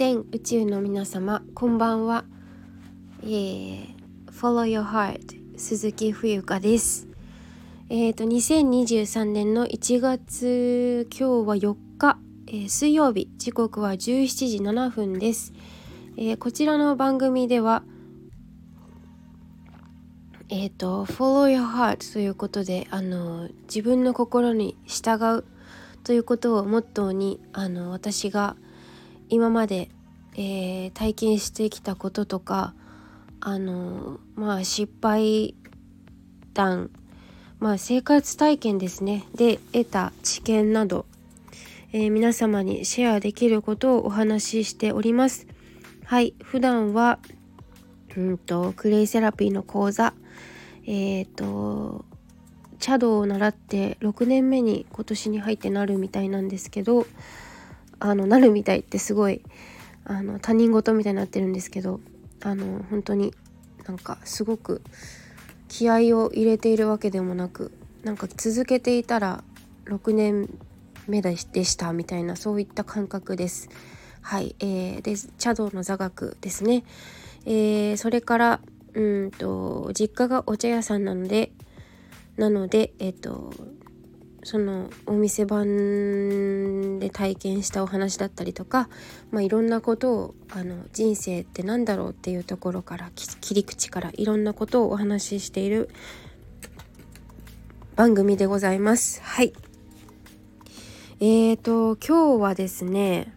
全宇宙の皆様こんばんは、えー、Follow Your Heart 鈴木冬香です。えっ、ー、と2023年の1月今日は4日、えー、水曜日時刻は17時7分です、えー、こちらの番組ではえっ、と Follow Your Heart ということであの自分の心に従うということをモットーにあの私が今まで、えー、体験してきたこととかあのまあ失敗談まあ生活体験ですね。で得た知見など、えー、皆様にシェアできることをお話ししております。はい普段はうんとクレイセラピーの講座えっ、ー、と茶道を習って6年目に今年に入ってなるみたいなんですけどあのなるみたいってすごいあの他人事みたいになってるんですけどあの本当になんかすごく気合を入れているわけでもなくなんか続けていたら6年目でしたみたいなそういった感覚です。はい、えー、で茶道の座学ですね。えー、それからうんと実家がお茶屋さんなのでなのでえっ、とそのお店番で体験したお話だったりとか、まあ、いろんなことをあの人生って何だろうっていうところから切り口からいろんなことをお話ししている番組でございます。はい。えーと今日はですね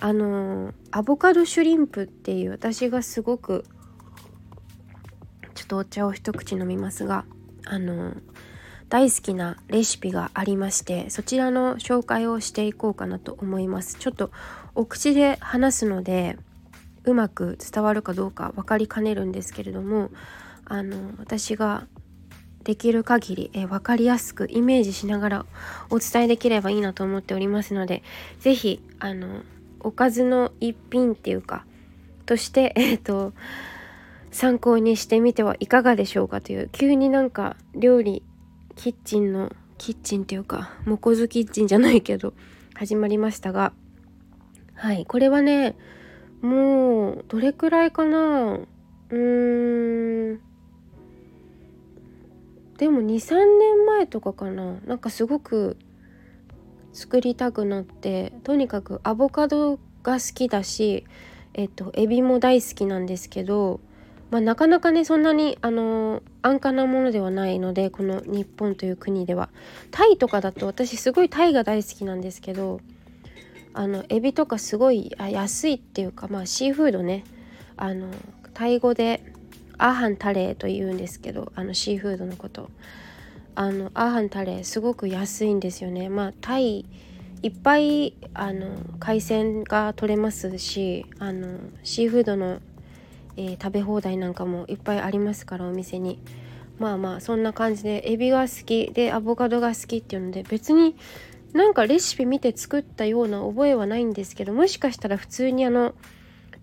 あのアボカドシュリンプっていう私がすごくちょっとお茶を一口飲みますがあの大好きなレシピがありましてそちらの紹介をしていこうかなと思います。ちょっとお口で話すのでうまく伝わるかどうか分かりかねるんですけれどもあの私ができる限りえ分かりやすくイメージしながらお伝えできればいいなと思っておりますので是非あのおかずの一品っていうかとして えっ、ー、と参考にしてみてはいかがでしょうかという急になんか料理キッチンのキッチンっていうかモコズキッチンじゃないけど始まりましたがはいこれはねもうどれくらいかな。うーん。でも23年前とかかな。なんかすごく作りたくなってとにかくアボカドが好きだしえっとエビも大好きなんですけどまあ、なかなかねそんなにあの安価なものではないのでこの日本という国では。タイとかだと私すごいタイが大好きなんですけどあのエビとかすごい安いっていうかまあシーフードね。あのタイ語でアーハンタレーと言うんですけどあのシーフードのこと。あのアーハンタレーすごく安いんですよね。まあタイいっぱいあの海鮮が取れますしあのシーフードのえー、食べ放題なんかもいっぱいありますからお店に。まあまあそんな感じでエビが好きでアボカドが好きっていうので別になんかレシピ見て作ったような覚えはないんですけどもしかしたら普通にあの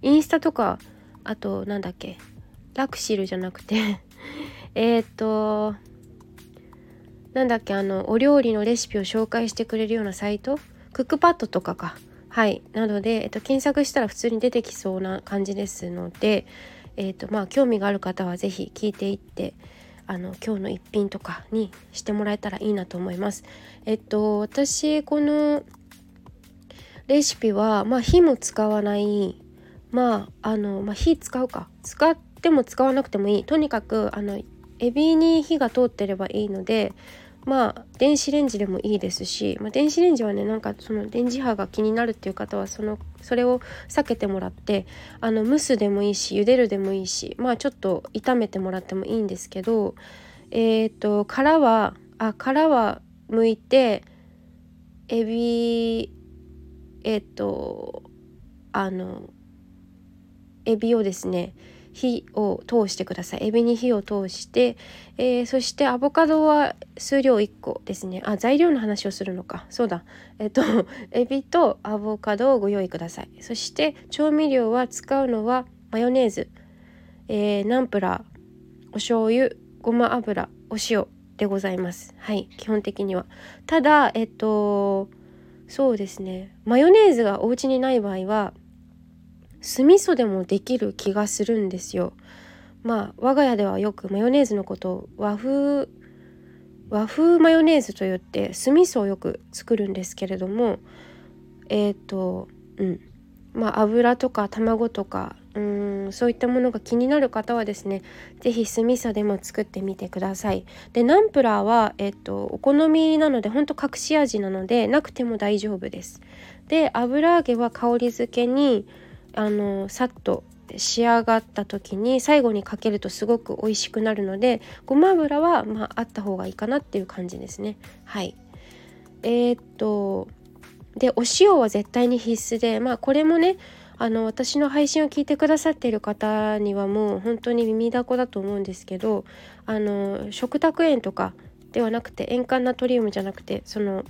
インスタとかあとなんだっけラクシルじゃなくて えっとなんだっけあのお料理のレシピを紹介してくれるようなサイト？クックパッドとかか。はい。なので、えっと、検索したら普通に出てきそうな感じですので、えっとまあ、興味がある方は是非聞いていってあの今日の一品とかにしてもらえたらいいなと思います。えっと私このレシピは、まあ、火も使わないまああの、まあ、火使うか。使っても使わなくてもいい。とにかくあのエビに火が通ってればいいのでまあ電子レンジでもいいですし、まあ、電子レンジはねなんかその電磁波が気になるっていう方はそのそれを避けてもらってあの蒸すでもいいし茹でるでもいいしまあちょっと炒めてもらってもいいんですけどえっ、ー、と殻はあ殻は剥いてエビえっ、ー、とあのエビをですね火を通してください。エビに火を通して、えー、そしてアボカドは数量1個ですね。あ材料の話をするのか。そうだ。えっと エビとアボカドをご用意ください。そして調味料は使うのはマヨネーズ、えー、ナンプラー。お醤油。ごま油。お塩でございます。はい。基本的には。ただえっとそうですね。マヨネーズがお家にない場合は酢味噌でもできる気がするんですよ。まあ我が家ではよくマヨネーズのことを和風和風マヨネーズといって酢味噌をよく作るんですけれどもえっ、ー、とうんまあ油とか卵とかうんそういったものが気になる方はですね是非酢味噌でも作ってみてください。でナンプラーは、えっと、お好みなのでほんと隠し味なのでなくても大丈夫です。で油揚げは香り付けにあのさっと仕上がった時に最後にかけるとすごく美味しくなるのでごま油はまああった方がいいかなっていう感じですね。はいえー、っとでお塩は絶対に必須でまあこれもねあの私の配信を聞いてくださっている方にはもう本当に耳だこだと思うんですけどあの食卓塩とかではなくて塩化ナトリウムじゃなくてその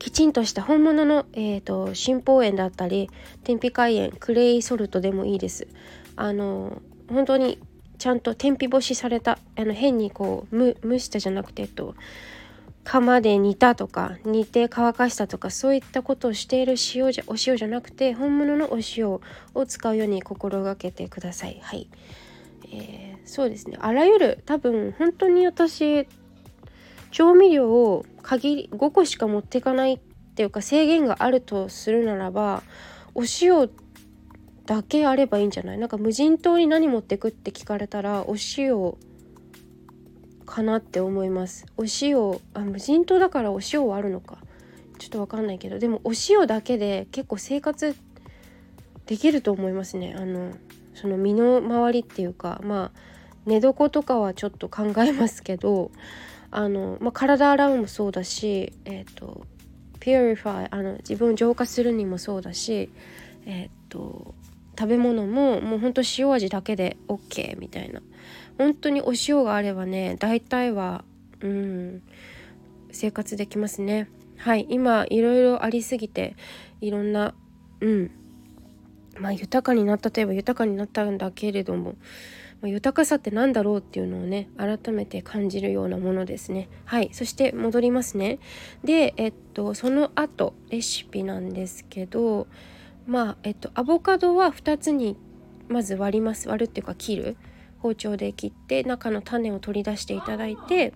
きちんとした本物の、えーと、新宝塩だったり天日海塩クレイソルトでもいいです。あの本当にちゃんと天日干しされたあの変にこう蒸したじゃなくて、えっと、釜で煮たとか煮て乾かしたとかそういったことをしている塩じゃお塩じゃなくて本物のお塩を使うように心がけてください。はい、えー、そうですねあらゆる多分本当に私調味料を限り5個しか持っていかないっていうか制限があるとするならばお塩だけあればいいんじゃない？なんか無人島に何持ってくって聞かれたらお塩かなって思います。お塩あ無人島だからお塩はあるのか。ちょっとわかんないけど。でもお塩だけで結構生活できると思いますね。あのその身の回りっていうかまあ寝床とかはちょっと考えますけどあの、まあ、体洗うもそうだしえ、ー、と purify あの自分を浄化するにもそうだしえ、ー、と食べ物ももうほんと塩味だけで OK みたいな。本当にお塩があればね大体はうん生活できますね。はい今いろいろありすぎていろんなうんまあ豊かになったといえば豊かになったんだけれども、豊かさって何だろうっていうのをね改めて感じるようなものですね。はいそして戻りますね。でえっとその後レシピなんですけどまあえっとアボカドは2つにまず割ります。割るっていうか切る。包丁で切って中の種を取り出していただいて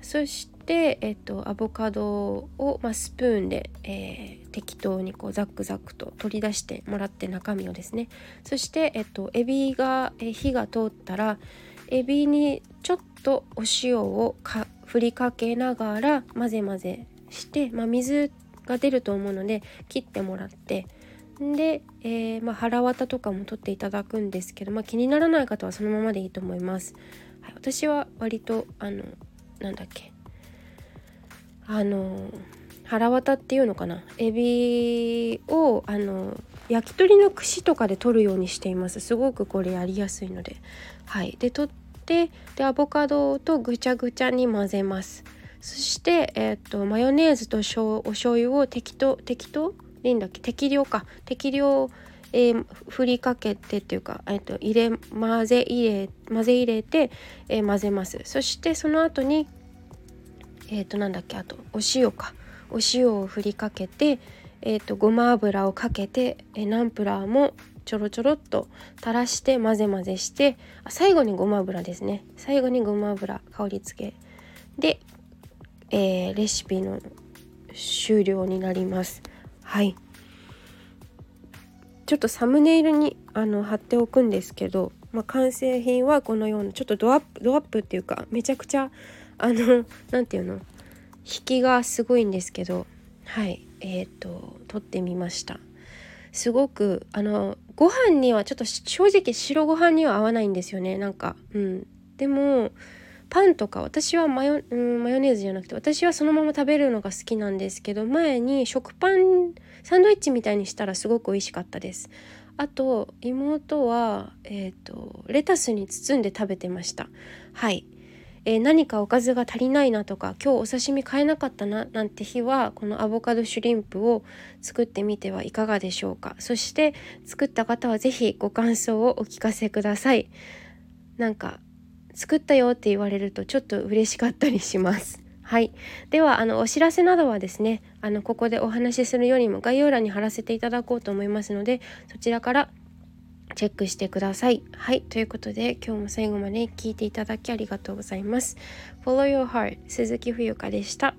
そして、でえっと、アボカドを、まあ、スプーンで、えー、適当にこうザックザクと取り出してもらって中身をですねそして、えっと、エビが、え火が通ったらエビにちょっとお塩をか振りかけながら混ぜ混ぜして、まあ、水が出ると思うので切ってもらってで、えー、まあ、腹綿とかも取っていただくんですけど、まあ、気にならない方はそのままでいいと思います。はい、私は割とあのなんだっけあの腹綿っていうのかな？エビをあの焼き鳥の串とかで取るようにしています。すごくこれやりやすいので。はい。で取ってでアボカドとぐちゃぐちゃに混ぜます。そしてえ、ー、とマヨネーズとしょお醤油を適当適当？でいいんだっけ？適量か。適量えー、振りかけてっていうか、えー、と入れ混ぜ入れ混ぜ入れて、えー、混ぜます。そしてその後にえっ、ー、となんだっけあとお塩か。お塩を振りかけてえーと、ごま油をかけて、えナンプラーもちょろちょろっと垂らして混ぜ混ぜしてあ最後にごま油ですね。最後にごま油香り付け。で、えー、レシピの終了になります。はい。ちょっとサムネイルにあの貼っておくんですけど、まあ、完成品はこのようなちょっとドアップドアップっていうかめちゃくちゃあの何て言うの？引きがすごいんですけどはいえっ、ー、と撮ってみました。すごくあのご飯にはちょっと正直白ご飯には合わないんですよね。なんかうん。でもパンとか私はマヨ,、うん、マヨネーズじゃなくて私はそのまま食べるのが好きなんですけど前に食パンサンドイッチみたいにしたらすごく美味しかったです。あと妹は、えーと、レタスに包んで食べてました。はい、えー、何かおかずが足りないなとか今日お刺身買えなかったななんて日はこのアボカドシュリンプを作ってみてはいかがでしょうか。そして作った方は是非ご感想をお聞かせください。なんか作ったよって言われるとちょっと嬉しかったりします。はい。ではあのお知らせなどはですねあのここでお話しするよりも概要欄に貼らせていただこうと思いますのでそちらからチェックしてください。はい。ということで、今日も最後まで聞いていただきありがとうございます。Follow Your Heart 鈴木冬香でした。